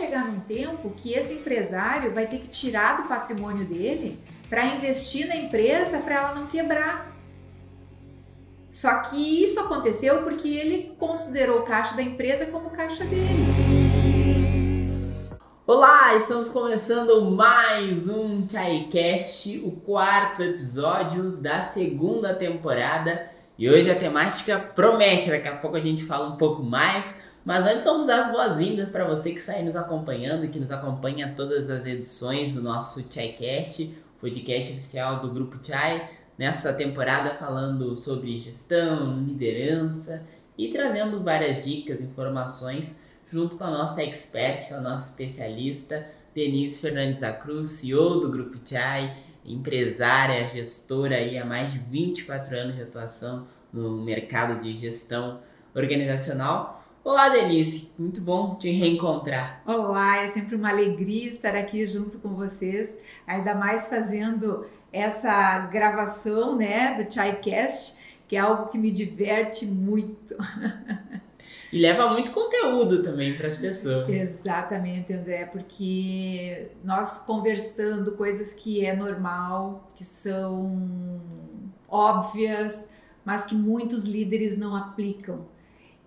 chegar num tempo que esse empresário vai ter que tirar do patrimônio dele para investir na empresa para ela não quebrar. Só que isso aconteceu porque ele considerou o caixa da empresa como caixa dele. Olá, estamos começando mais um ChaiCast, o quarto episódio da segunda temporada. E hoje a temática promete, daqui a pouco a gente fala um pouco mais. Mas antes vamos dar as boas-vindas para você que está aí nos acompanhando, que nos acompanha todas as edições do nosso ChaiCast, podcast oficial do Grupo Chai, nessa temporada falando sobre gestão, liderança e trazendo várias dicas, informações junto com a nossa expert, a nossa especialista, Denise Fernandes da Cruz, CEO do Grupo Chai, empresária, gestora aí há mais de 24 anos de atuação no mercado de gestão organizacional. Olá, Denise, muito bom te reencontrar. Olá, é sempre uma alegria estar aqui junto com vocês, ainda mais fazendo essa gravação, né, do ChaiCast, que é algo que me diverte muito. E leva muito conteúdo também para as pessoas. Exatamente, André, porque nós conversando coisas que é normal, que são óbvias, mas que muitos líderes não aplicam.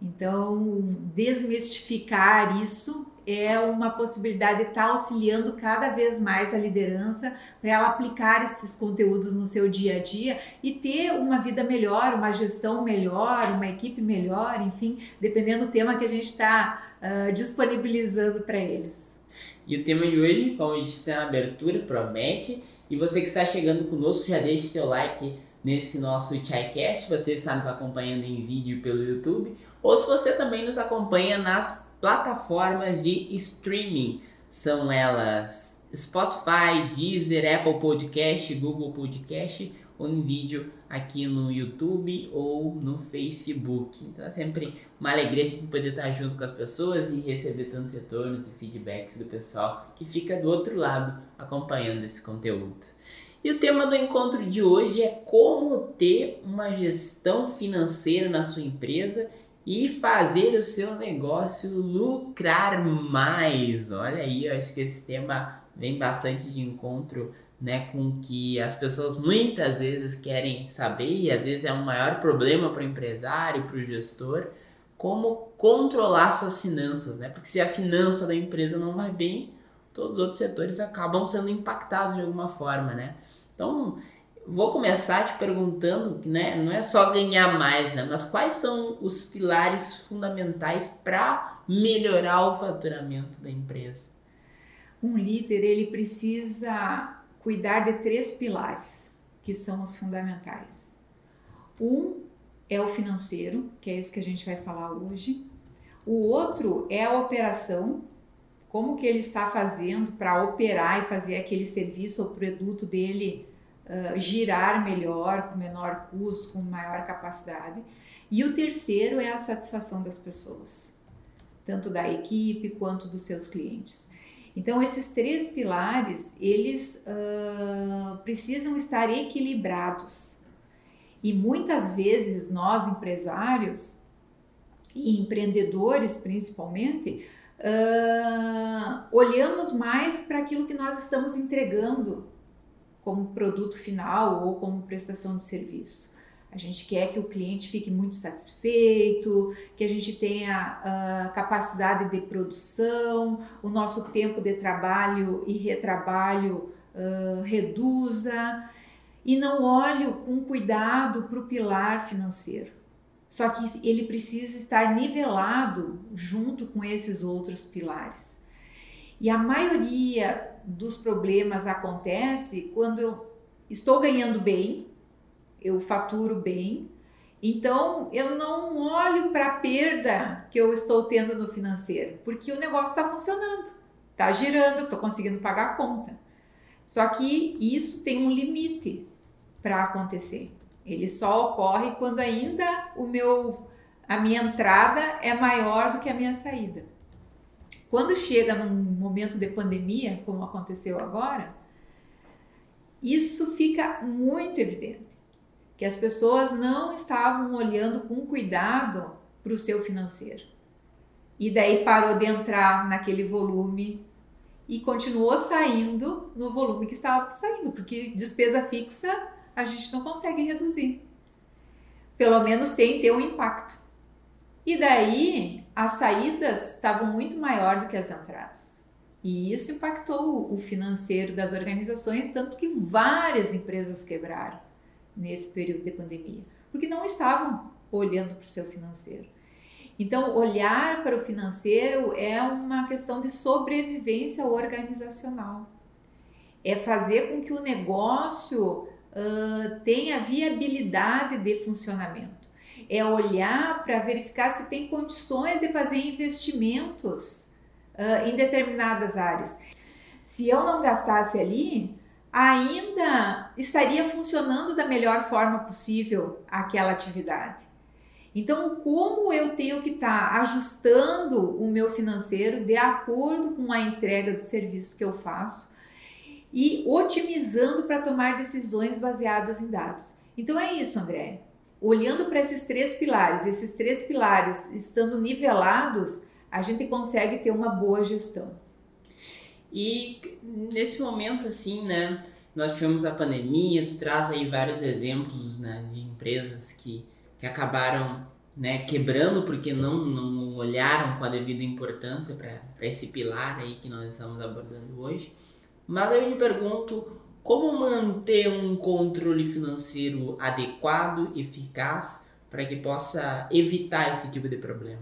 Então, desmistificar isso é uma possibilidade de estar tá auxiliando cada vez mais a liderança para ela aplicar esses conteúdos no seu dia a dia e ter uma vida melhor, uma gestão melhor, uma equipe melhor, enfim, dependendo do tema que a gente está uh, disponibilizando para eles. E o tema de hoje, como eu disse na abertura, promete. E você que está chegando conosco, já deixe seu like nesse nosso ChaiCast, você está nos acompanhando em vídeo pelo YouTube, ou se você também nos acompanha nas plataformas de streaming. São elas Spotify, Deezer, Apple Podcast, Google Podcast ou em vídeo aqui no YouTube ou no Facebook. Então é sempre uma alegria gente poder estar junto com as pessoas e receber tantos retornos e feedbacks do pessoal que fica do outro lado acompanhando esse conteúdo. E o tema do encontro de hoje é como ter uma gestão financeira na sua empresa e fazer o seu negócio lucrar mais. Olha aí, eu acho que esse tema vem bastante de encontro né, com que as pessoas muitas vezes querem saber, e às vezes é um maior problema para o empresário, para o gestor, como controlar suas finanças, né? Porque se a finança da empresa não vai bem, todos os outros setores acabam sendo impactados de alguma forma, né? Então, vou começar te perguntando, né, não é só ganhar mais, né, mas quais são os pilares fundamentais para melhorar o faturamento da empresa? Um líder, ele precisa cuidar de três pilares, que são os fundamentais. Um é o financeiro, que é isso que a gente vai falar hoje. O outro é a operação, como que ele está fazendo para operar e fazer aquele serviço ou produto dele uh, girar melhor, com menor custo, com maior capacidade. E o terceiro é a satisfação das pessoas, tanto da equipe quanto dos seus clientes. Então esses três pilares eles uh, precisam estar equilibrados. E muitas vezes nós empresários e empreendedores principalmente uh, olhamos mais para aquilo que nós estamos entregando como produto final ou como prestação de serviço. A gente quer que o cliente fique muito satisfeito, que a gente tenha uh, capacidade de produção, o nosso tempo de trabalho e retrabalho uh, reduza e não olhe com cuidado para o pilar financeiro. Só que ele precisa estar nivelado junto com esses outros pilares. E a maioria dos problemas acontece quando eu estou ganhando bem, eu faturo bem, então eu não olho para a perda que eu estou tendo no financeiro, porque o negócio está funcionando, está girando, estou conseguindo pagar a conta. Só que isso tem um limite para acontecer. Ele só ocorre quando ainda o meu a minha entrada é maior do que a minha saída. Quando chega num momento de pandemia, como aconteceu agora, isso fica muito evidente, que as pessoas não estavam olhando com cuidado para o seu financeiro. e daí parou de entrar naquele volume e continuou saindo no volume que estava saindo, porque despesa fixa a gente não consegue reduzir, pelo menos sem ter um impacto. E daí as saídas estavam muito maior do que as entradas. E isso impactou o financeiro das organizações, tanto que várias empresas quebraram nesse período de pandemia, porque não estavam olhando para o seu financeiro. Então, olhar para o financeiro é uma questão de sobrevivência organizacional. É fazer com que o negócio uh, tenha viabilidade de funcionamento. É olhar para verificar se tem condições de fazer investimentos uh, em determinadas áreas. Se eu não gastasse ali, ainda estaria funcionando da melhor forma possível aquela atividade. Então, como eu tenho que estar tá ajustando o meu financeiro de acordo com a entrega do serviço que eu faço e otimizando para tomar decisões baseadas em dados. Então é isso, André. Olhando para esses três pilares, esses três pilares estando nivelados, a gente consegue ter uma boa gestão. E nesse momento, assim, né, nós tivemos a pandemia, tu traz aí vários exemplos né, de empresas que que acabaram né, quebrando porque não, não olharam com a devida importância para esse pilar aí que nós estamos abordando hoje. Mas eu te pergunto como manter um controle financeiro adequado, eficaz, para que possa evitar esse tipo de problema?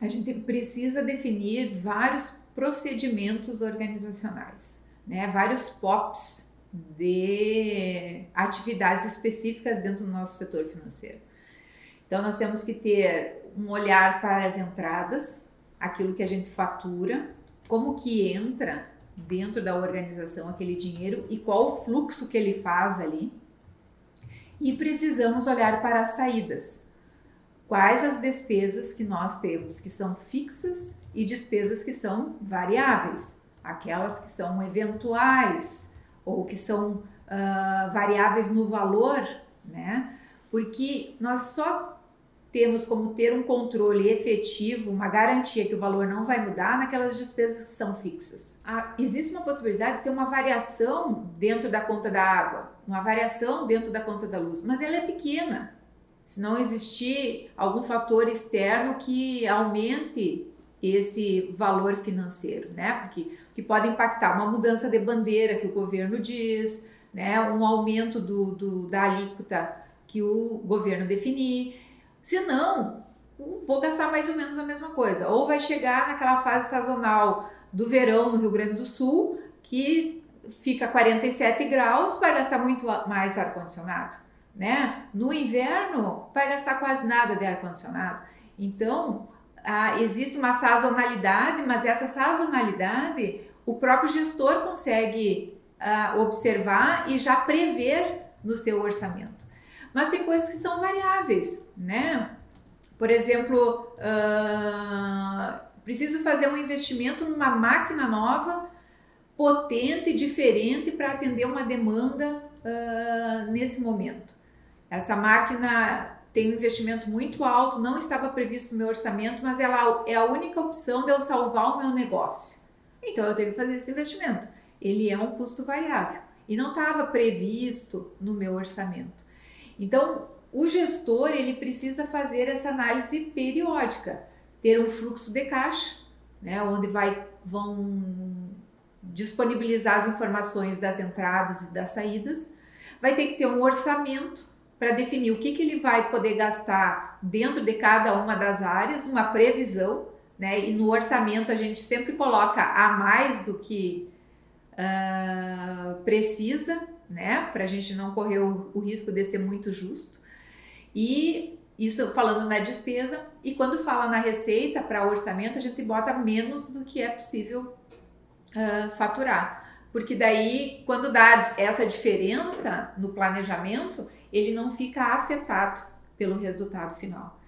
A gente precisa definir vários procedimentos organizacionais, né? vários POPs de atividades específicas dentro do nosso setor financeiro. Então, nós temos que ter um olhar para as entradas, aquilo que a gente fatura, como que entra dentro da organização aquele dinheiro e qual o fluxo que ele faz ali. E precisamos olhar para as saídas. Quais as despesas que nós temos que são fixas e despesas que são variáveis, aquelas que são eventuais, ou que são uh, variáveis no valor, né? Porque nós só temos como ter um controle efetivo, uma garantia que o valor não vai mudar naquelas despesas que são fixas. Ah, existe uma possibilidade de ter uma variação dentro da conta da água, uma variação dentro da conta da luz, mas ela é pequena. Se não existir algum fator externo que aumente esse valor financeiro, né? Porque que pode impactar uma mudança de bandeira que o governo diz, né? Um aumento do, do da alíquota que o governo definir. Se não, vou gastar mais ou menos a mesma coisa. Ou vai chegar naquela fase sazonal do verão no Rio Grande do Sul, que fica 47 graus, vai gastar muito mais ar-condicionado, né? No inverno, vai gastar quase nada de ar-condicionado. Então, ah, existe uma sazonalidade, mas essa sazonalidade o próprio gestor consegue ah, observar e já prever no seu orçamento. Mas tem coisas que são variáveis, né? Por exemplo, uh, preciso fazer um investimento numa máquina nova, potente, diferente para atender uma demanda uh, nesse momento. Essa máquina tem um investimento muito alto, não estava previsto no meu orçamento, mas ela é a única opção de eu salvar o meu negócio. Então eu tenho que fazer esse investimento. Ele é um custo variável e não estava previsto no meu orçamento. Então o gestor ele precisa fazer essa análise periódica, ter um fluxo de caixa, né, onde vai vão disponibilizar as informações das entradas e das saídas, vai ter que ter um orçamento para definir o que, que ele vai poder gastar dentro de cada uma das áreas, uma previsão, né? E no orçamento a gente sempre coloca a mais do que uh, precisa, né? Para a gente não correr o, o risco de ser muito justo. E isso falando na despesa, e quando fala na receita para orçamento, a gente bota menos do que é possível uh, faturar. Porque daí, quando dá essa diferença no planejamento, ele não fica afetado pelo resultado final.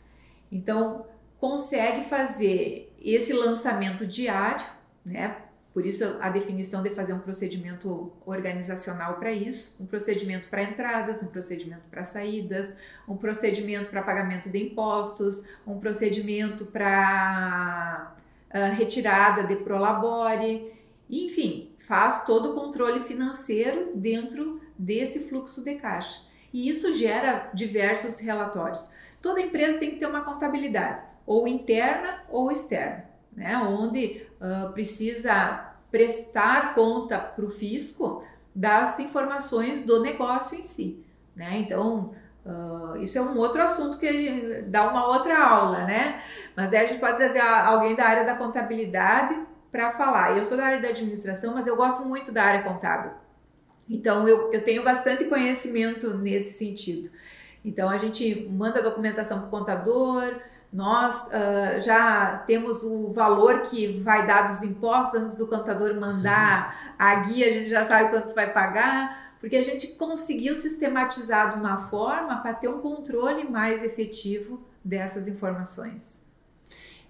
Então, consegue fazer esse lançamento diário, né? Por isso a definição de fazer um procedimento organizacional para isso, um procedimento para entradas, um procedimento para saídas, um procedimento para pagamento de impostos, um procedimento para uh, retirada de prolabore, enfim, faz todo o controle financeiro dentro desse fluxo de caixa. E isso gera diversos relatórios. Toda empresa tem que ter uma contabilidade, ou interna ou externa, né? onde precisa prestar conta para o fisco das informações do negócio em si. Né? Então, uh, isso é um outro assunto que dá uma outra aula, né? Mas aí a gente pode trazer alguém da área da contabilidade para falar. Eu sou da área da administração, mas eu gosto muito da área contábil. Então, eu, eu tenho bastante conhecimento nesse sentido. Então, a gente manda documentação para o contador, nós uh, já temos o valor que vai dar dos impostos antes do contador mandar a guia, a gente já sabe quanto vai pagar, porque a gente conseguiu sistematizar de uma forma para ter um controle mais efetivo dessas informações.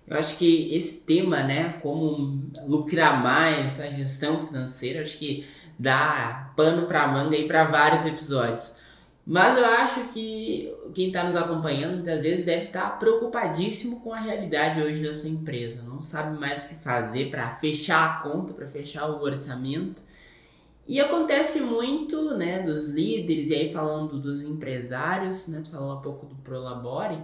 Eu acho que esse tema, né, como lucrar mais na gestão financeira, acho que dá pano para manga e para vários episódios. Mas eu acho que quem está nos acompanhando muitas vezes deve estar tá preocupadíssimo com a realidade hoje da sua empresa. Não sabe mais o que fazer para fechar a conta, para fechar o orçamento. E acontece muito, né, dos líderes, e aí falando dos empresários, né, falou um pouco do Prolabore,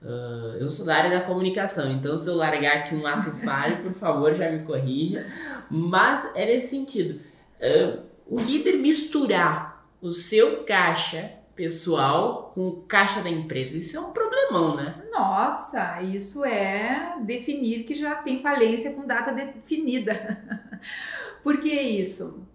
uh, eu sou da área da comunicação, então se eu largar aqui um ato falho, por favor, já me corrija, mas é nesse sentido, uh, o líder misturar o seu caixa pessoal com o caixa da empresa. Isso é um problemão, né? Nossa, isso é definir que já tem falência com data definida. Por que isso?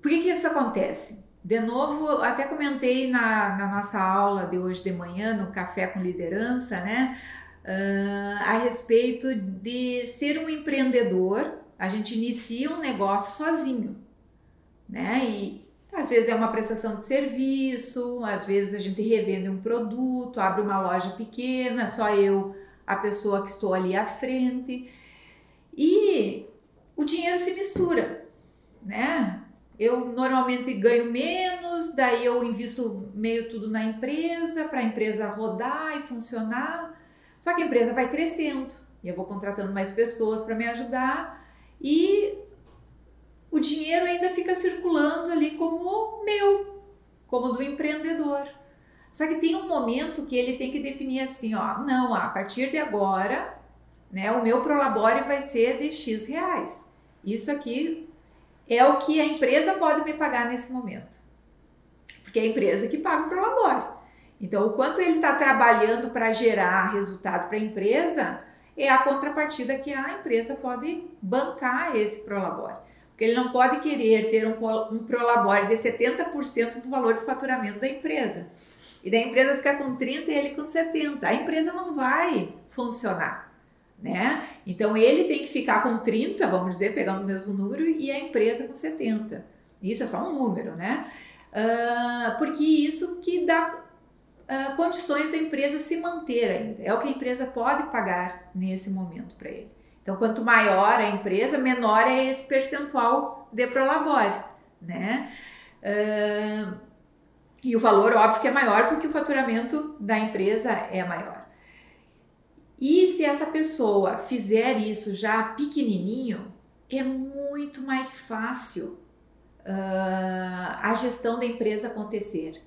Por que, que isso acontece? De novo, até comentei na, na nossa aula de hoje de manhã, no Café com Liderança, né? Uh, a respeito de ser um empreendedor, a gente inicia um negócio sozinho, né? E, às vezes é uma prestação de serviço, às vezes a gente revende um produto, abre uma loja pequena, só eu, a pessoa que estou ali à frente. E o dinheiro se mistura, né? Eu normalmente ganho menos, daí eu invisto meio tudo na empresa, para a empresa rodar e funcionar. Só que a empresa vai crescendo e eu vou contratando mais pessoas para me ajudar e o dinheiro ainda fica circulando ali como meu, como do empreendedor. Só que tem um momento que ele tem que definir assim, ó, não, a partir de agora, né, o meu prolabore vai ser de X reais. Isso aqui é o que a empresa pode me pagar nesse momento. Porque é a empresa que paga o prolabore. Então, o quanto ele está trabalhando para gerar resultado para a empresa é a contrapartida que a empresa pode bancar esse prolabore. Porque ele não pode querer ter um, um prolabore de 70% do valor de faturamento da empresa. E da empresa ficar com 30% e ele com 70%. A empresa não vai funcionar. Né? Então ele tem que ficar com 30, vamos dizer, pegando o mesmo número, e a empresa com 70. Isso é só um número, né? Uh, porque isso que dá uh, condições da empresa se manter ainda. É o que a empresa pode pagar nesse momento para ele. Então, quanto maior a empresa, menor é esse percentual de prolabore, né? Uh, e o valor, óbvio, que é maior porque o faturamento da empresa é maior. E se essa pessoa fizer isso já pequenininho, é muito mais fácil uh, a gestão da empresa acontecer,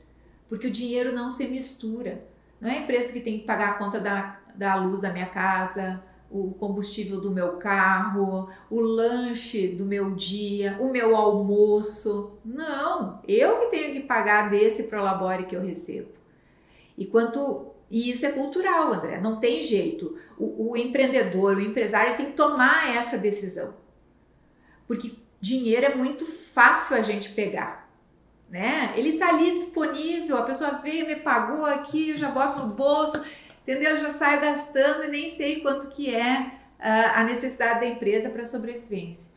porque o dinheiro não se mistura. Não é a empresa que tem que pagar a conta da, da luz da minha casa, o combustível do meu carro, o lanche do meu dia, o meu almoço. Não, eu que tenho que pagar desse prolabore que eu recebo. E quanto e isso é cultural, André, não tem jeito. O, o empreendedor, o empresário tem que tomar essa decisão. Porque dinheiro é muito fácil a gente pegar. Né? Ele está ali disponível, a pessoa veio, me pagou aqui, eu já boto no bolso entendeu? Eu já saio gastando e nem sei quanto que é uh, a necessidade da empresa para sobrevivência.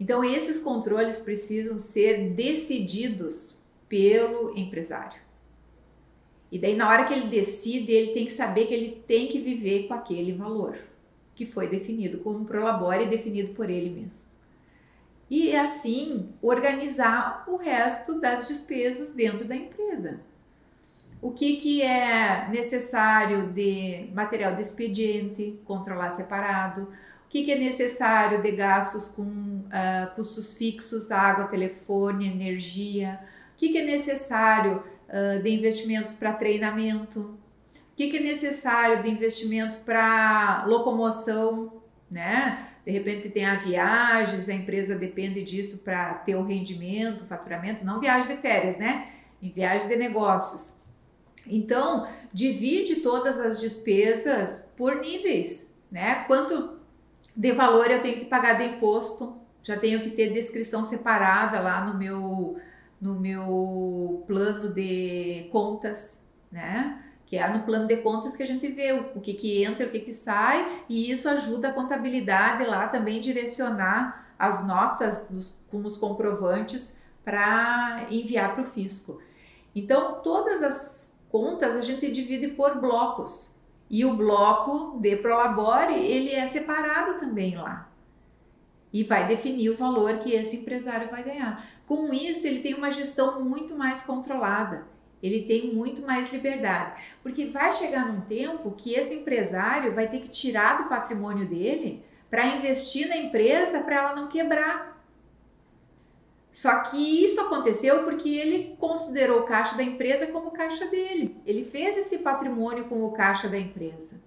Então esses controles precisam ser decididos pelo empresário. E daí na hora que ele decide, ele tem que saber que ele tem que viver com aquele valor que foi definido como prolabore e definido por ele mesmo. e assim organizar o resto das despesas dentro da empresa. O que, que é necessário de material de expediente, controlar separado, o que, que é necessário de gastos com uh, custos fixos, água, telefone, energia, o que, que é necessário uh, de investimentos para treinamento, o que, que é necessário de investimento para locomoção, né? De repente tem a viagens, a empresa depende disso para ter o rendimento, o faturamento, não viagem de férias, né? Em viagem de negócios. Então, divide todas as despesas por níveis, né? Quanto de valor eu tenho que pagar de imposto, já tenho que ter descrição separada lá no meu no meu plano de contas, né? Que é no plano de contas que a gente vê o que que entra, o que que sai, e isso ajuda a contabilidade lá também direcionar as notas dos, com os comprovantes para enviar para o fisco. Então, todas as contas a gente divide por blocos. E o bloco de Prolabore, ele é separado também lá. E vai definir o valor que esse empresário vai ganhar. Com isso, ele tem uma gestão muito mais controlada. Ele tem muito mais liberdade. Porque vai chegar num tempo que esse empresário vai ter que tirar do patrimônio dele para investir na empresa para ela não quebrar. Só que isso aconteceu porque ele considerou o caixa da empresa como caixa dele. Ele fez esse patrimônio como caixa da empresa.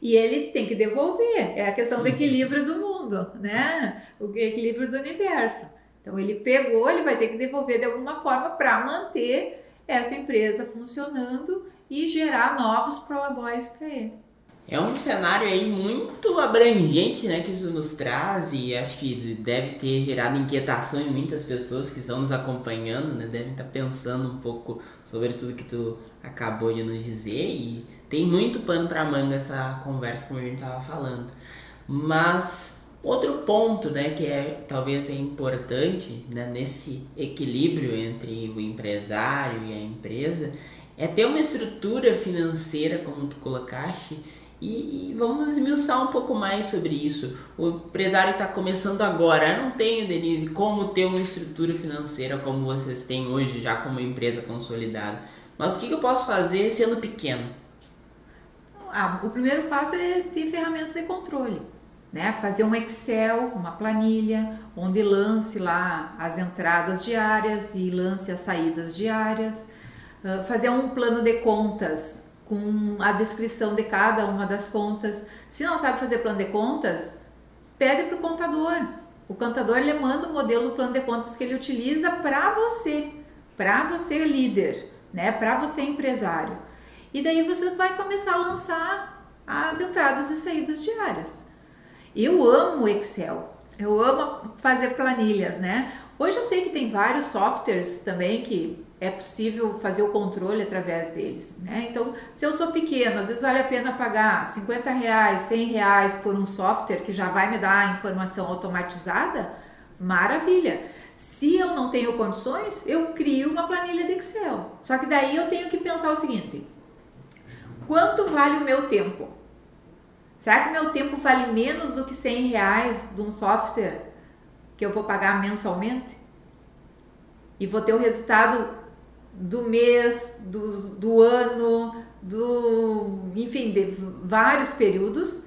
E ele tem que devolver. É a questão do equilíbrio do mundo, né? O equilíbrio do universo. Então ele pegou, ele vai ter que devolver de alguma forma para manter essa empresa funcionando e gerar novos prolabores para ele. É um cenário aí muito abrangente, né, que isso nos traz e acho que deve ter gerado inquietação em muitas pessoas que estão nos acompanhando, né, devem estar pensando um pouco sobre tudo que tu acabou de nos dizer e tem muito pano para manga essa conversa como a gente estava falando. Mas outro ponto, né, que é talvez é importante, né, nesse equilíbrio entre o empresário e a empresa, é ter uma estrutura financeira, como tu colocaste, e, e, vamos esmiuçar um pouco mais sobre isso. O empresário está começando agora. Eu não tenho, Denise, como ter uma estrutura financeira como vocês têm hoje, já como empresa consolidada. Mas o que, que eu posso fazer sendo pequeno? Ah, o primeiro passo é ter ferramentas de controle. Né? Fazer um Excel, uma planilha, onde lance lá as entradas diárias e lance as saídas diárias. Uh, fazer um plano de contas com a descrição de cada uma das contas. Se não sabe fazer plano de contas, pede para o contador. O contador lhe manda o modelo do plano de contas que ele utiliza para você, para você líder, né? Para você empresário. E daí você vai começar a lançar as entradas e saídas diárias. Eu amo Excel. Eu amo fazer planilhas, né? Hoje eu sei que tem vários softwares também que é possível fazer o controle através deles, né? Então, se eu sou pequeno, às vezes vale a pena pagar 50 reais, 100 reais por um software que já vai me dar a informação automatizada, maravilha. Se eu não tenho condições, eu crio uma planilha de Excel. Só que daí eu tenho que pensar o seguinte: quanto vale o meu tempo? Será que meu tempo vale menos do que 100 reais de um software que eu vou pagar mensalmente? E vou ter o resultado do mês, do, do ano, do, enfim, de vários períodos.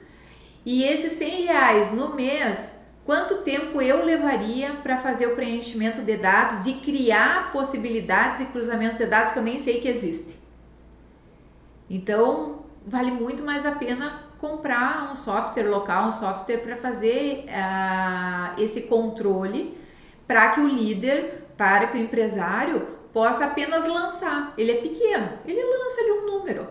E esses 100 reais no mês, quanto tempo eu levaria para fazer o preenchimento de dados e criar possibilidades e cruzamentos de dados que eu nem sei que existem? Então, vale muito mais a pena comprar um software local, um software para fazer uh, esse controle, para que o líder, para que o empresário possa apenas lançar. Ele é pequeno, ele lança ali um número.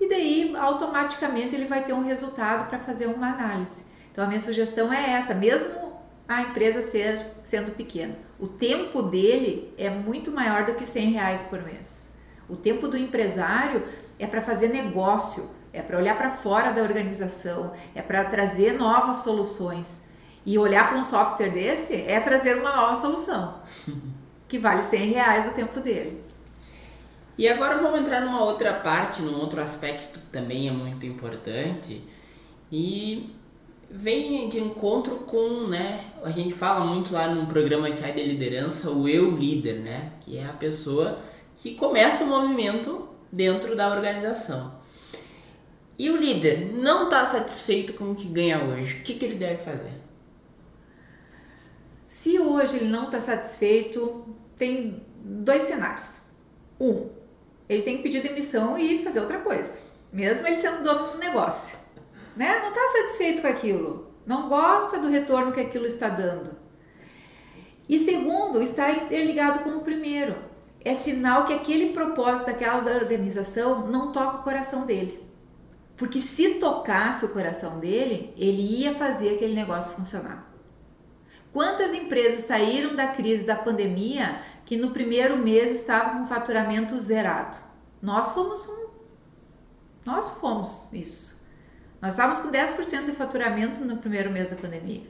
E daí, automaticamente, ele vai ter um resultado para fazer uma análise. Então, a minha sugestão é essa, mesmo a empresa ser, sendo pequena. O tempo dele é muito maior do que 100 reais por mês. O tempo do empresário é para fazer negócio, é para olhar para fora da organização, é para trazer novas soluções. E olhar para um software desse é trazer uma nova solução. que vale 100 reais o tempo dele. E agora vamos entrar numa outra parte, num outro aspecto que também é muito importante. E vem de encontro com, né? A gente fala muito lá no programa Chai de Liderança, o eu líder, né? Que é a pessoa que começa o movimento dentro da organização. E o líder não está satisfeito com o que ganha hoje, o que, que ele deve fazer? Se hoje ele não está satisfeito, tem dois cenários. Um, ele tem que pedir demissão e fazer outra coisa, mesmo ele sendo dono do negócio. Né? Não está satisfeito com aquilo, não gosta do retorno que aquilo está dando. E segundo, está interligado com o primeiro. É sinal que aquele propósito daquela organização não toca o coração dele. Porque se tocasse o coração dele, ele ia fazer aquele negócio funcionar. Quantas empresas saíram da crise da pandemia que no primeiro mês estavam com faturamento zerado? Nós fomos um. Nós fomos isso. Nós estávamos com 10% de faturamento no primeiro mês da pandemia.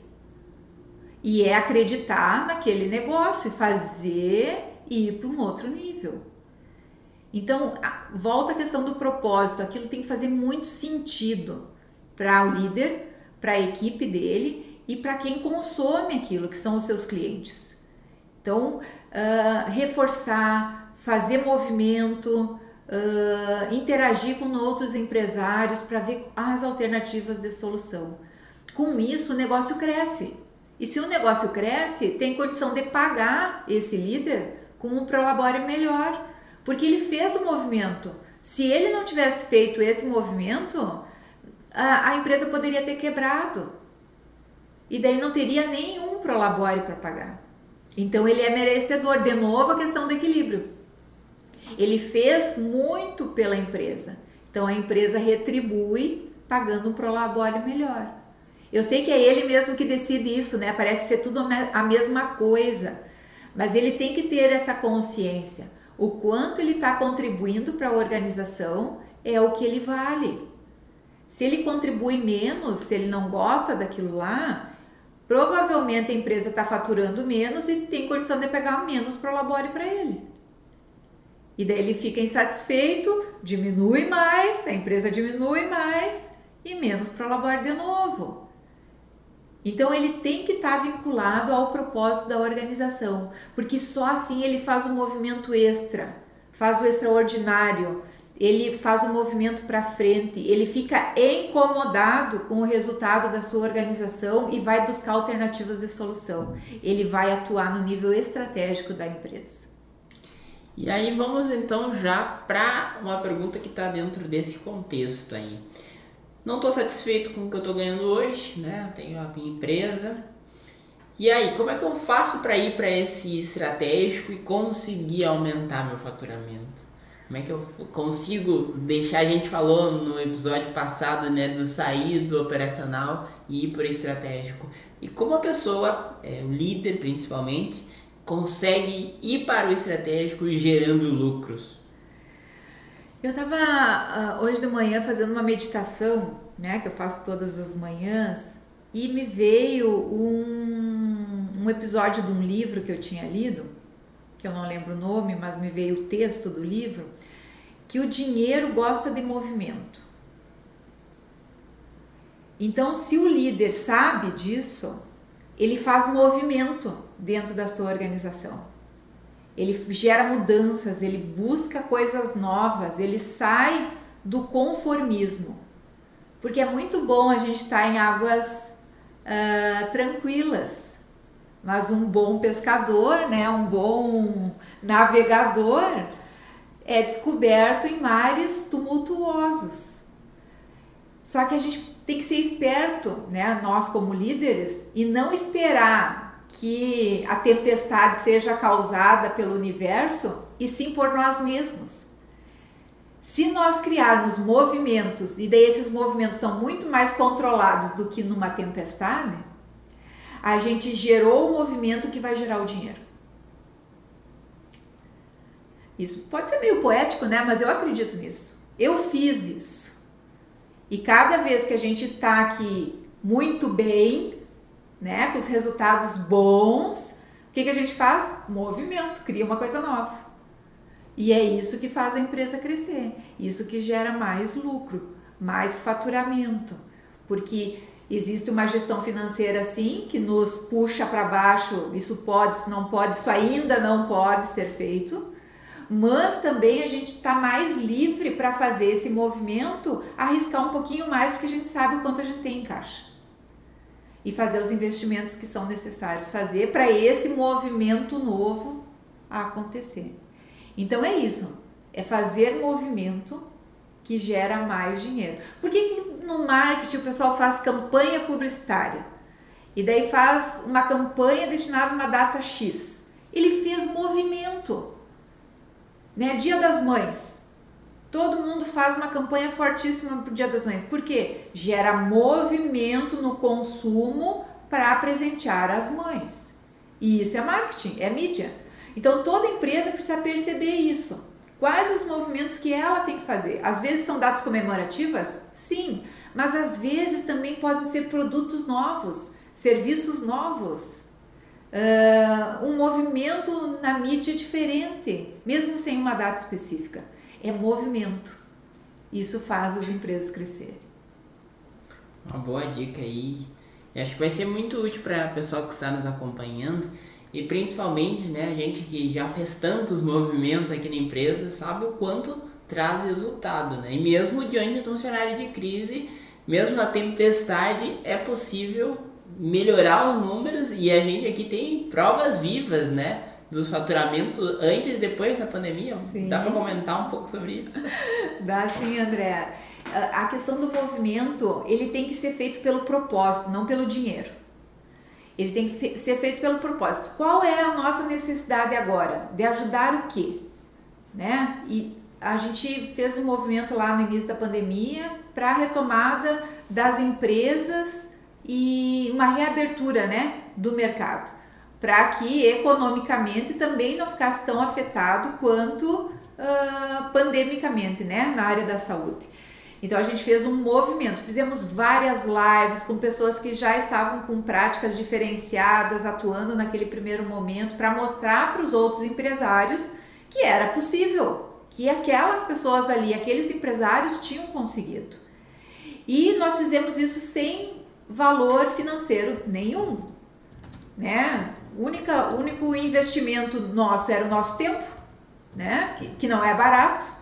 E é acreditar naquele negócio e fazer ir para um outro nível. Então, volta a questão do propósito. Aquilo tem que fazer muito sentido para o líder, para a equipe dele e para quem consome aquilo, que são os seus clientes. Então, uh, reforçar, fazer movimento, uh, interagir com outros empresários para ver as alternativas de solução. Com isso, o negócio cresce. E se o negócio cresce, tem condição de pagar esse líder com um prolabore melhor porque ele fez o movimento. Se ele não tivesse feito esse movimento, a, a empresa poderia ter quebrado. E daí não teria nenhum prolabore para pagar. Então ele é merecedor. De novo, a questão do equilíbrio. Ele fez muito pela empresa. Então a empresa retribui pagando um prolabore melhor. Eu sei que é ele mesmo que decide isso, né? Parece ser tudo a mesma coisa. Mas ele tem que ter essa consciência o quanto ele está contribuindo para a organização é o que ele vale. Se ele contribui menos, se ele não gosta daquilo lá, provavelmente a empresa está faturando menos e tem condição de pegar menos para o labore para ele. E daí ele fica insatisfeito, diminui mais, a empresa diminui mais e menos para o labore de novo. Então ele tem que estar tá vinculado ao propósito da organização, porque só assim ele faz o um movimento extra, faz o extraordinário, ele faz um movimento para frente, ele fica incomodado com o resultado da sua organização e vai buscar alternativas de solução. Ele vai atuar no nível estratégico da empresa. E aí vamos então já para uma pergunta que está dentro desse contexto aí. Não estou satisfeito com o que eu estou ganhando hoje, né? tenho a minha empresa. E aí, como é que eu faço para ir para esse estratégico e conseguir aumentar meu faturamento? Como é que eu consigo deixar, a gente falou no episódio passado, né, do sair do operacional e ir para estratégico. E como a pessoa, é, o líder principalmente, consegue ir para o estratégico gerando lucros? Eu estava uh, hoje de manhã fazendo uma meditação, né, que eu faço todas as manhãs, e me veio um, um episódio de um livro que eu tinha lido, que eu não lembro o nome, mas me veio o texto do livro, que o dinheiro gosta de movimento. Então, se o líder sabe disso, ele faz movimento dentro da sua organização ele gera mudanças, ele busca coisas novas, ele sai do conformismo. Porque é muito bom a gente estar tá em águas uh, tranquilas, mas um bom pescador, né, um bom navegador, é descoberto em mares tumultuosos. Só que a gente tem que ser esperto, né, nós como líderes, e não esperar que a tempestade seja causada pelo universo e sim por nós mesmos. Se nós criarmos movimentos, e daí esses movimentos são muito mais controlados do que numa tempestade, a gente gerou o movimento que vai gerar o dinheiro. Isso pode ser meio poético, né? Mas eu acredito nisso. Eu fiz isso. E cada vez que a gente está aqui muito bem, né, com os resultados bons, o que, que a gente faz? Movimento, cria uma coisa nova. E é isso que faz a empresa crescer, isso que gera mais lucro, mais faturamento, porque Existe uma gestão financeira sim que nos puxa para baixo, isso pode, isso não pode, isso ainda não pode ser feito. Mas também a gente está mais livre para fazer esse movimento, arriscar um pouquinho mais, porque a gente sabe o quanto a gente tem em caixa. E fazer os investimentos que são necessários fazer para esse movimento novo acontecer. Então é isso, é fazer movimento que gera mais dinheiro. Por que, que no marketing o pessoal faz campanha publicitária? E daí faz uma campanha destinada a uma data X. Ele fez movimento. Né? Dia das Mães. Todo mundo faz uma campanha fortíssima para o Dia das Mães. Por quê? Gera movimento no consumo para presentear as mães. E isso é marketing, é mídia. Então toda empresa precisa perceber isso. Quais os movimentos que ela tem que fazer? Às vezes são datas comemorativas? Sim, mas às vezes também podem ser produtos novos, serviços novos. Uh, um movimento na mídia diferente, mesmo sem uma data específica. É movimento. Isso faz as empresas crescerem. Uma boa dica aí. Eu acho que vai ser muito útil para a pessoa que está nos acompanhando e principalmente, né, a gente que já fez tantos movimentos aqui na empresa sabe o quanto traz resultado, né? E mesmo diante de um cenário de crise, mesmo na tempestade, é possível melhorar os números e a gente aqui tem provas vivas, né? Do faturamento antes e depois da pandemia. Sim. Dá para comentar um pouco sobre isso? Dá sim, André. A questão do movimento, ele tem que ser feito pelo propósito, não pelo dinheiro. Ele tem que ser feito pelo propósito. Qual é a nossa necessidade agora? De ajudar o quê? Né? E a gente fez um movimento lá no início da pandemia para a retomada das empresas e uma reabertura né, do mercado, para que economicamente também não ficasse tão afetado quanto uh, pandemicamente né, na área da saúde. Então a gente fez um movimento, fizemos várias lives com pessoas que já estavam com práticas diferenciadas, atuando naquele primeiro momento, para mostrar para os outros empresários que era possível, que aquelas pessoas ali, aqueles empresários tinham conseguido. E nós fizemos isso sem valor financeiro nenhum, né? Única, único investimento nosso era o nosso tempo, né? Que, que não é barato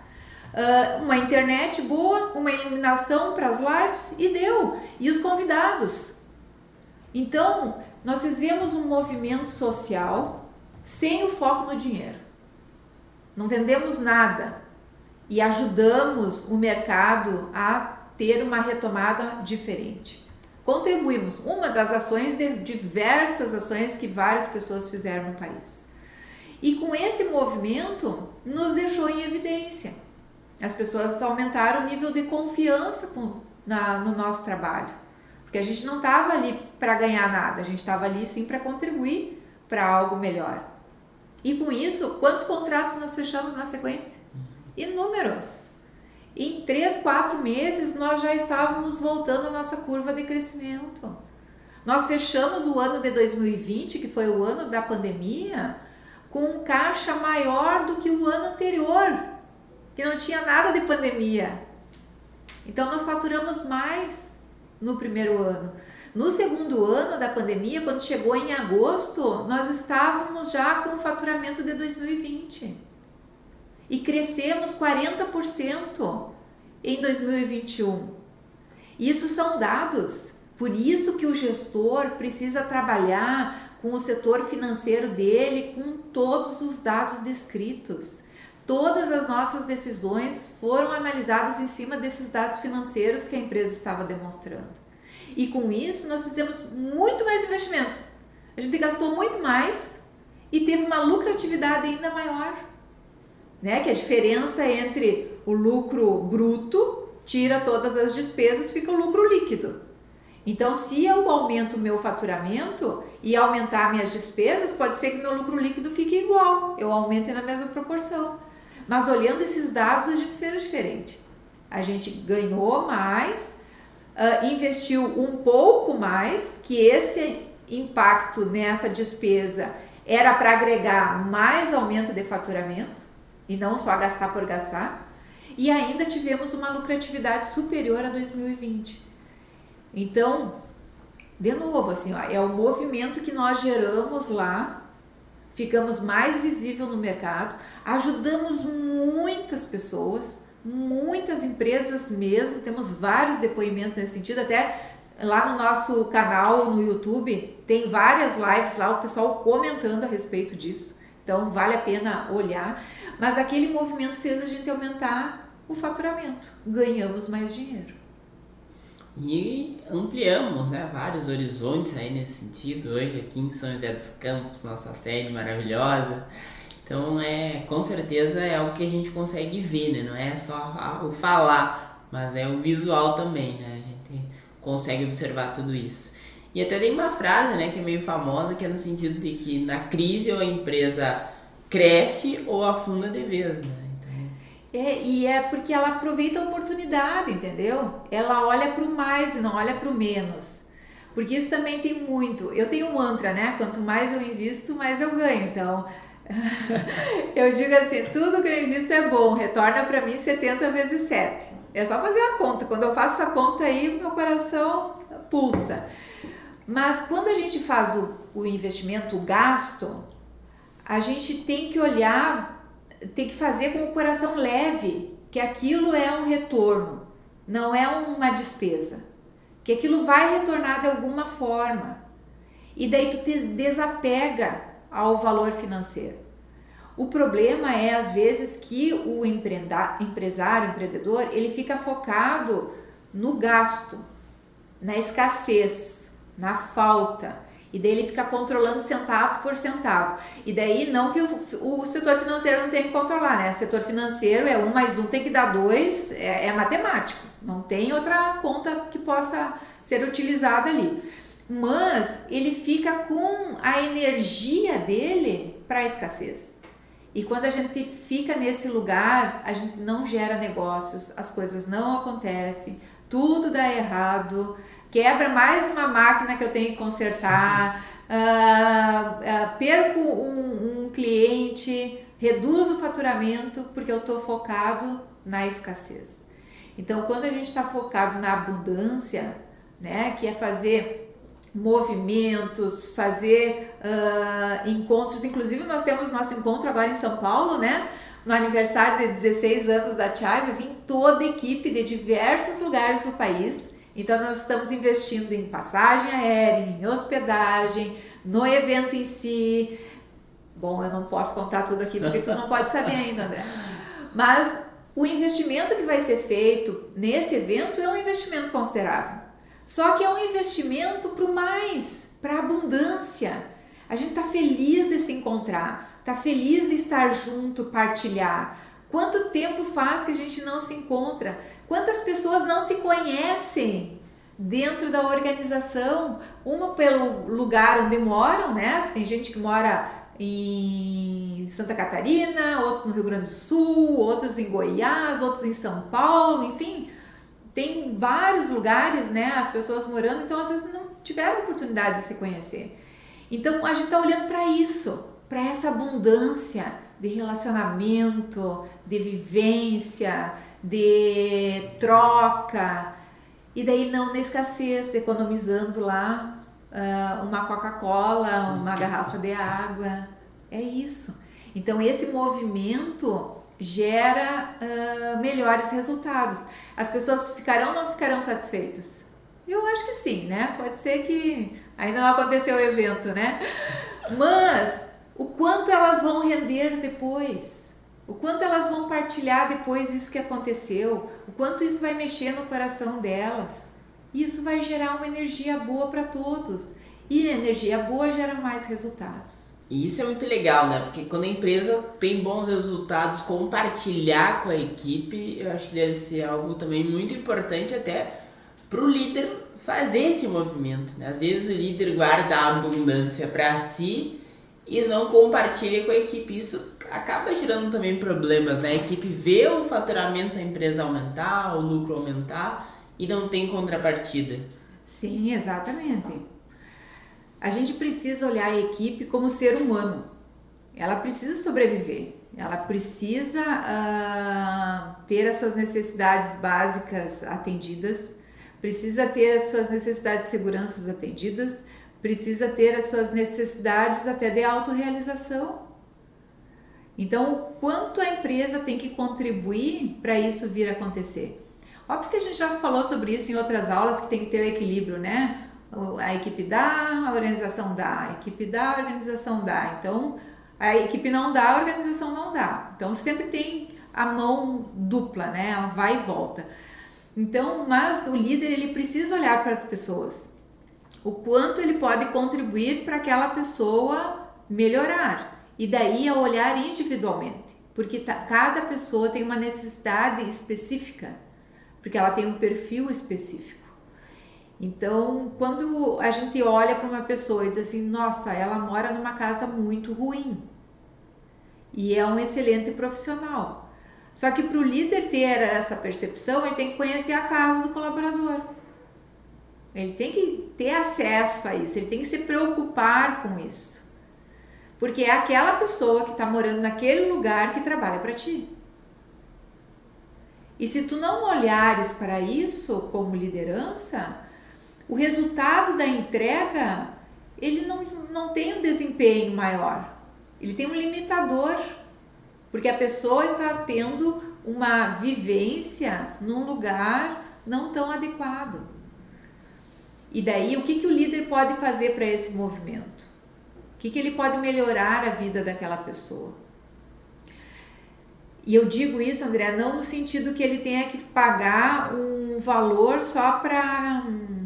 uh, uma internet boa, uma iluminação para as lives e deu. E os convidados. Então, nós fizemos um movimento social sem o foco no dinheiro. Não vendemos nada e ajudamos o mercado a ter uma retomada diferente. Contribuímos, uma das ações de diversas ações que várias pessoas fizeram no país. E com esse movimento nos deixou em evidência. As pessoas aumentaram o nível de confiança com, na, no nosso trabalho. Porque a gente não estava ali para ganhar nada, a gente estava ali sim para contribuir para algo melhor. E com isso, quantos contratos nós fechamos na sequência? Inúmeros. Em três, quatro meses, nós já estávamos voltando a nossa curva de crescimento. Nós fechamos o ano de 2020, que foi o ano da pandemia, com um caixa maior do que o ano anterior que não tinha nada de pandemia. Então nós faturamos mais no primeiro ano. No segundo ano da pandemia, quando chegou em agosto, nós estávamos já com o faturamento de 2020. E crescemos 40% em 2021. Isso são dados. Por isso que o gestor precisa trabalhar com o setor financeiro dele com todos os dados descritos. Todas as nossas decisões foram analisadas em cima desses dados financeiros que a empresa estava demonstrando. E com isso, nós fizemos muito mais investimento. A gente gastou muito mais e teve uma lucratividade ainda maior. Né? Que a diferença entre o lucro bruto, tira todas as despesas, fica o lucro líquido. Então, se eu aumento o meu faturamento e aumentar minhas despesas, pode ser que meu lucro líquido fique igual, eu aumente na mesma proporção. Mas olhando esses dados, a gente fez diferente. A gente ganhou mais, uh, investiu um pouco mais, que esse impacto nessa despesa era para agregar mais aumento de faturamento e não só gastar por gastar. E ainda tivemos uma lucratividade superior a 2020. Então, De novo, assim, ó, é o movimento que nós geramos lá, ficamos mais visível no mercado, ajudamos muitas pessoas, muitas empresas mesmo, temos vários depoimentos nesse sentido, até lá no nosso canal no YouTube tem várias lives lá, o pessoal comentando a respeito disso. Então vale a pena olhar. Mas aquele movimento fez a gente aumentar o faturamento, ganhamos mais dinheiro. E ampliamos né, vários horizontes aí nesse sentido, hoje aqui em São José dos Campos, nossa sede maravilhosa. Então, é, com certeza é algo que a gente consegue ver, né? Não é só o falar, mas é o visual também, né? A gente consegue observar tudo isso. E até tem uma frase, né, que é meio famosa, que é no sentido de que na crise ou a empresa cresce ou afunda de vez, né? Então... É, e é porque ela aproveita a oportunidade, entendeu? Ela olha para o mais e não olha para o menos. Porque isso também tem muito. Eu tenho um mantra, né? Quanto mais eu invisto, mais eu ganho. Então, eu digo assim, tudo que eu invisto é bom, retorna para mim 70 vezes 7. É só fazer a conta. Quando eu faço essa conta aí, meu coração pulsa. Mas quando a gente faz o, o investimento, o gasto, a gente tem que olhar, tem que fazer com o coração leve, que aquilo é um retorno, não é uma despesa. Que aquilo vai retornar de alguma forma. E daí tu te desapega ao valor financeiro. O problema é às vezes que o empresário, empreendedor, ele fica focado no gasto, na escassez, na falta. E daí ele fica controlando centavo por centavo. E daí não que o, o setor financeiro não tenha que controlar, né? O setor financeiro é um mais um tem que dar dois, é, é matemático. Não tem outra conta que possa ser utilizada ali mas ele fica com a energia dele para a escassez. E quando a gente fica nesse lugar, a gente não gera negócios, as coisas não acontecem, tudo dá errado, quebra mais uma máquina que eu tenho que consertar, uh, uh, perco um, um cliente, reduzo o faturamento porque eu estou focado na escassez. Então, quando a gente está focado na abundância, né, que é fazer movimentos, fazer uh, encontros. Inclusive, nós temos nosso encontro agora em São Paulo, né? No aniversário de 16 anos da Chai, vai vir toda a equipe de diversos lugares do país. Então, nós estamos investindo em passagem aérea, em hospedagem, no evento em si. Bom, eu não posso contar tudo aqui porque tu não pode saber ainda, André. Mas o investimento que vai ser feito nesse evento é um investimento considerável. Só que é um investimento para o mais, para a abundância. A gente está feliz de se encontrar, está feliz de estar junto, partilhar. Quanto tempo faz que a gente não se encontra? Quantas pessoas não se conhecem dentro da organização? Uma pelo lugar onde moram, né? Tem gente que mora em Santa Catarina, outros no Rio Grande do Sul, outros em Goiás, outros em São Paulo, enfim tem vários lugares, né, as pessoas morando, então às vezes não tiveram oportunidade de se conhecer. Então a gente está olhando para isso, para essa abundância de relacionamento, de vivência, de troca, e daí não na escassez, economizando lá uh, uma Coca-Cola, uma garrafa de água. É isso. Então esse movimento gera uh, melhores resultados. As pessoas ficarão ou não ficarão satisfeitas? Eu acho que sim, né? Pode ser que ainda não aconteceu o evento, né? Mas o quanto elas vão render depois? O quanto elas vão partilhar depois isso que aconteceu? O quanto isso vai mexer no coração delas? Isso vai gerar uma energia boa para todos. E energia boa gera mais resultados. E isso é muito legal, né? Porque quando a empresa tem bons resultados, compartilhar com a equipe, eu acho que deve ser algo também muito importante até para o líder fazer esse movimento. Né? Às vezes o líder guarda a abundância para si e não compartilha com a equipe. Isso acaba gerando também problemas, né? A equipe vê o faturamento da empresa aumentar, o lucro aumentar e não tem contrapartida. Sim, exatamente a gente precisa olhar a equipe como ser humano. Ela precisa sobreviver, ela precisa uh, ter as suas necessidades básicas atendidas, precisa ter as suas necessidades de segurança atendidas, precisa ter as suas necessidades até de autorrealização. Então, o quanto a empresa tem que contribuir para isso vir a acontecer? Óbvio que a gente já falou sobre isso em outras aulas que tem que ter o equilíbrio, né? A equipe dá, a organização dá, a equipe dá, a organização dá. Então, a equipe não dá, a organização não dá. Então, sempre tem a mão dupla, né? Ela vai e volta. Então, mas o líder ele precisa olhar para as pessoas. O quanto ele pode contribuir para aquela pessoa melhorar. E daí a olhar individualmente, porque tá, cada pessoa tem uma necessidade específica, porque ela tem um perfil específico. Então, quando a gente olha para uma pessoa e diz assim, nossa, ela mora numa casa muito ruim e é um excelente profissional. Só que para o líder ter essa percepção, ele tem que conhecer a casa do colaborador. Ele tem que ter acesso a isso, ele tem que se preocupar com isso. Porque é aquela pessoa que está morando naquele lugar que trabalha para ti. E se tu não olhares para isso como liderança, o resultado da entrega ele não, não tem um desempenho maior. Ele tem um limitador porque a pessoa está tendo uma vivência num lugar não tão adequado. E daí, o que, que o líder pode fazer para esse movimento? O que, que ele pode melhorar a vida daquela pessoa? E eu digo isso, André, não no sentido que ele tenha que pagar um valor só para hum,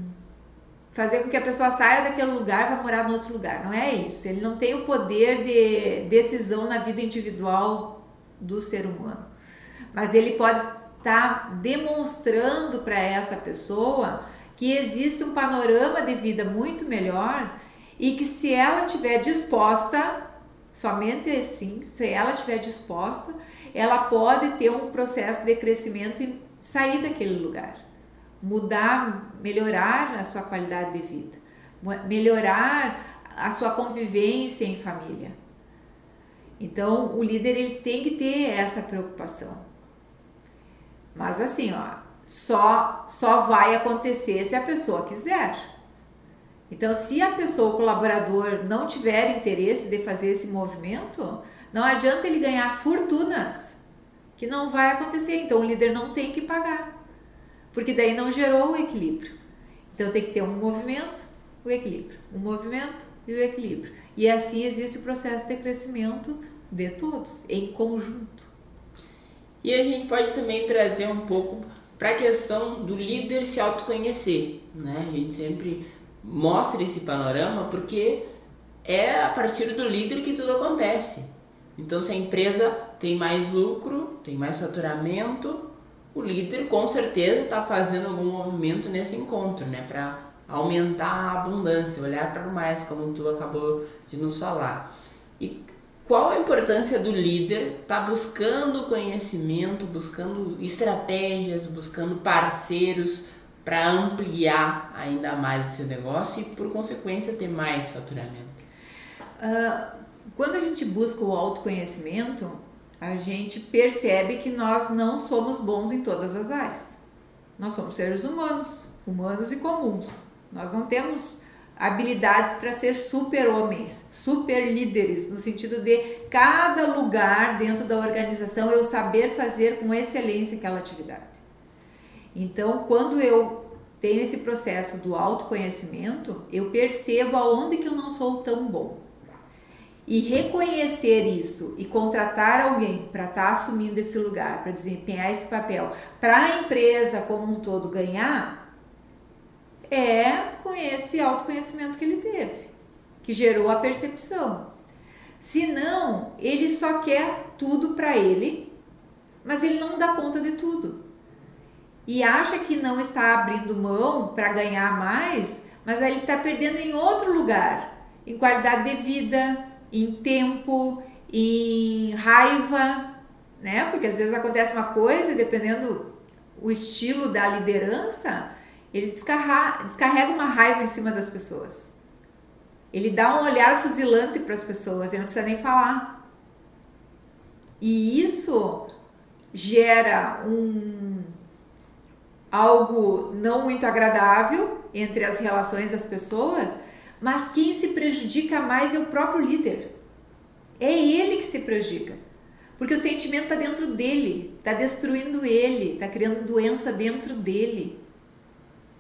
fazer com que a pessoa saia daquele lugar para morar em outro lugar. Não é isso. Ele não tem o poder de decisão na vida individual do ser humano. Mas ele pode estar tá demonstrando para essa pessoa que existe um panorama de vida muito melhor e que se ela tiver disposta, somente assim, se ela tiver disposta, ela pode ter um processo de crescimento e sair daquele lugar mudar, melhorar a sua qualidade de vida, melhorar a sua convivência em família. Então, o líder ele tem que ter essa preocupação. Mas assim, ó, só só vai acontecer se a pessoa quiser. Então, se a pessoa, o colaborador, não tiver interesse de fazer esse movimento, não adianta ele ganhar fortunas, que não vai acontecer. Então, o líder não tem que pagar porque daí não gerou o equilíbrio. Então tem que ter um movimento, o equilíbrio, um movimento e o equilíbrio. E assim existe o processo de crescimento de todos, em conjunto. E a gente pode também trazer um pouco para a questão do líder se autoconhecer, né? A gente sempre mostra esse panorama porque é a partir do líder que tudo acontece. Então, se a empresa tem mais lucro, tem mais faturamento, o líder com certeza está fazendo algum movimento nesse encontro, né? Para aumentar a abundância, olhar para mais, como tu acabou de nos falar. E qual a importância do líder estar tá buscando conhecimento, buscando estratégias, buscando parceiros para ampliar ainda mais seu negócio e, por consequência, ter mais faturamento? Uh, quando a gente busca o autoconhecimento, a gente percebe que nós não somos bons em todas as áreas. Nós somos seres humanos, humanos e comuns. Nós não temos habilidades para ser super homens, super líderes, no sentido de cada lugar dentro da organização eu saber fazer com excelência aquela atividade. Então, quando eu tenho esse processo do autoconhecimento, eu percebo aonde que eu não sou tão bom e reconhecer isso e contratar alguém para estar tá assumindo esse lugar, para desempenhar esse papel, para a empresa como um todo ganhar, é com esse autoconhecimento que ele teve, que gerou a percepção. Senão, ele só quer tudo para ele, mas ele não dá conta de tudo. E acha que não está abrindo mão para ganhar mais, mas aí ele está perdendo em outro lugar, em qualidade de vida, em tempo, em raiva, né? Porque às vezes acontece uma coisa e dependendo o estilo da liderança, ele descarrega, descarrega uma raiva em cima das pessoas. Ele dá um olhar fuzilante para as pessoas, ele não precisa nem falar. E isso gera um, algo não muito agradável entre as relações das pessoas, mas quem se prejudica mais é o próprio líder. É ele que se prejudica. Porque o sentimento está dentro dele, está destruindo ele, está criando doença dentro dele.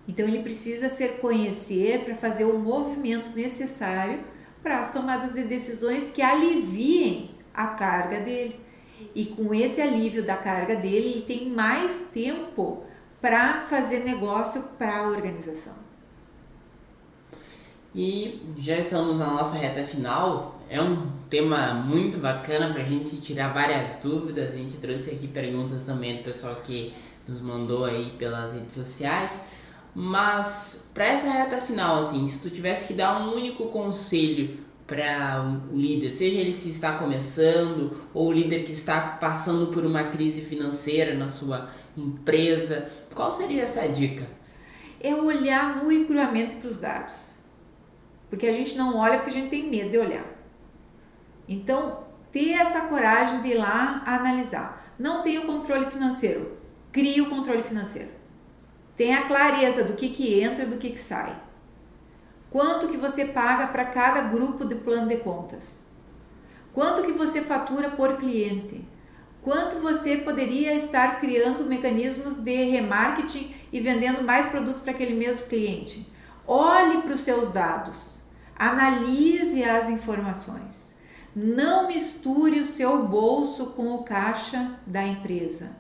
Então ele precisa ser conhecer para fazer o movimento necessário para as tomadas de decisões que aliviem a carga dele. E com esse alívio da carga dele, ele tem mais tempo para fazer negócio para a organização. E já estamos na nossa reta final. É um tema muito bacana para a gente tirar várias dúvidas. A gente trouxe aqui perguntas também do pessoal que nos mandou aí pelas redes sociais. Mas para essa reta final, assim, se tu tivesse que dar um único conselho para um líder, seja ele se está começando ou o líder que está passando por uma crise financeira na sua empresa, qual seria essa dica? É olhar e cruamente para os dados. Porque a gente não olha porque a gente tem medo de olhar. Então, ter essa coragem de ir lá analisar. Não tem o controle financeiro, crie o controle financeiro. Tenha clareza do que, que entra e do que, que sai. Quanto que você paga para cada grupo de plano de contas? Quanto que você fatura por cliente? Quanto você poderia estar criando mecanismos de remarketing e vendendo mais produto para aquele mesmo cliente? Olhe para os seus dados, analise as informações. Não misture o seu bolso com o caixa da empresa.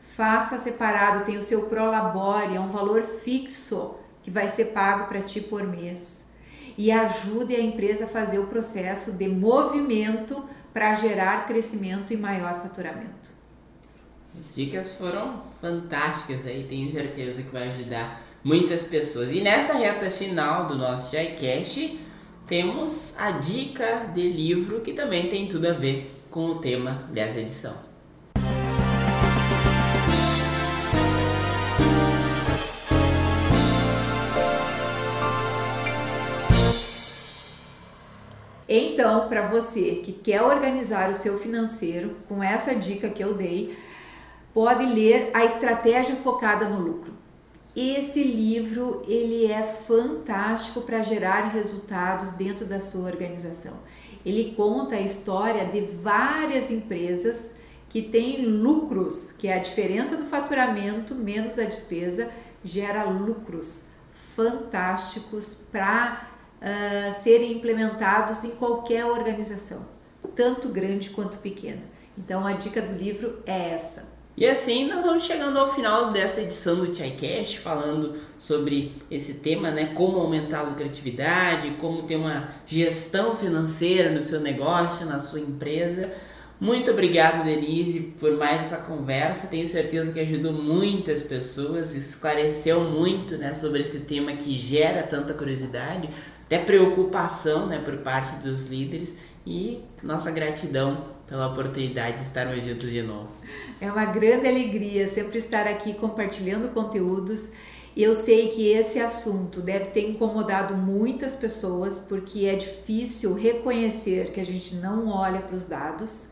Faça separado, tem o seu Prolabore, é um valor fixo que vai ser pago para ti por mês. E ajude a empresa a fazer o processo de movimento para gerar crescimento e maior faturamento. As dicas foram fantásticas aí, tenho certeza que vai ajudar muitas pessoas. E nessa reta final do nosso JaiCast, temos a dica de livro que também tem tudo a ver com o tema dessa edição. Então, para você que quer organizar o seu financeiro, com essa dica que eu dei, pode ler A Estratégia Focada no Lucro. Esse livro ele é fantástico para gerar resultados dentro da sua organização. Ele conta a história de várias empresas que têm lucros, que é a diferença do faturamento menos a despesa gera lucros fantásticos para uh, serem implementados em qualquer organização, tanto grande quanto pequena. Então a dica do livro é essa. E assim nós vamos chegando ao final dessa edição do TchaiCast, falando sobre esse tema, né? Como aumentar a lucratividade, como ter uma gestão financeira no seu negócio, na sua empresa. Muito obrigado, Denise, por mais essa conversa. Tenho certeza que ajudou muitas pessoas, esclareceu muito né, sobre esse tema que gera tanta curiosidade até preocupação né, por parte dos líderes e nossa gratidão pela oportunidade de estarmos juntos de novo. É uma grande alegria sempre estar aqui compartilhando conteúdos. Eu sei que esse assunto deve ter incomodado muitas pessoas porque é difícil reconhecer que a gente não olha para os dados,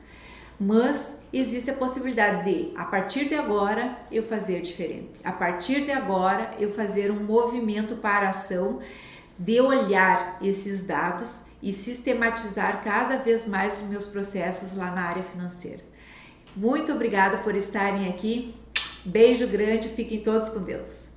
mas existe a possibilidade de, a partir de agora, eu fazer diferente. A partir de agora, eu fazer um movimento para a ação de olhar esses dados e sistematizar cada vez mais os meus processos lá na área financeira. Muito obrigada por estarem aqui. Beijo grande, fiquem todos com Deus.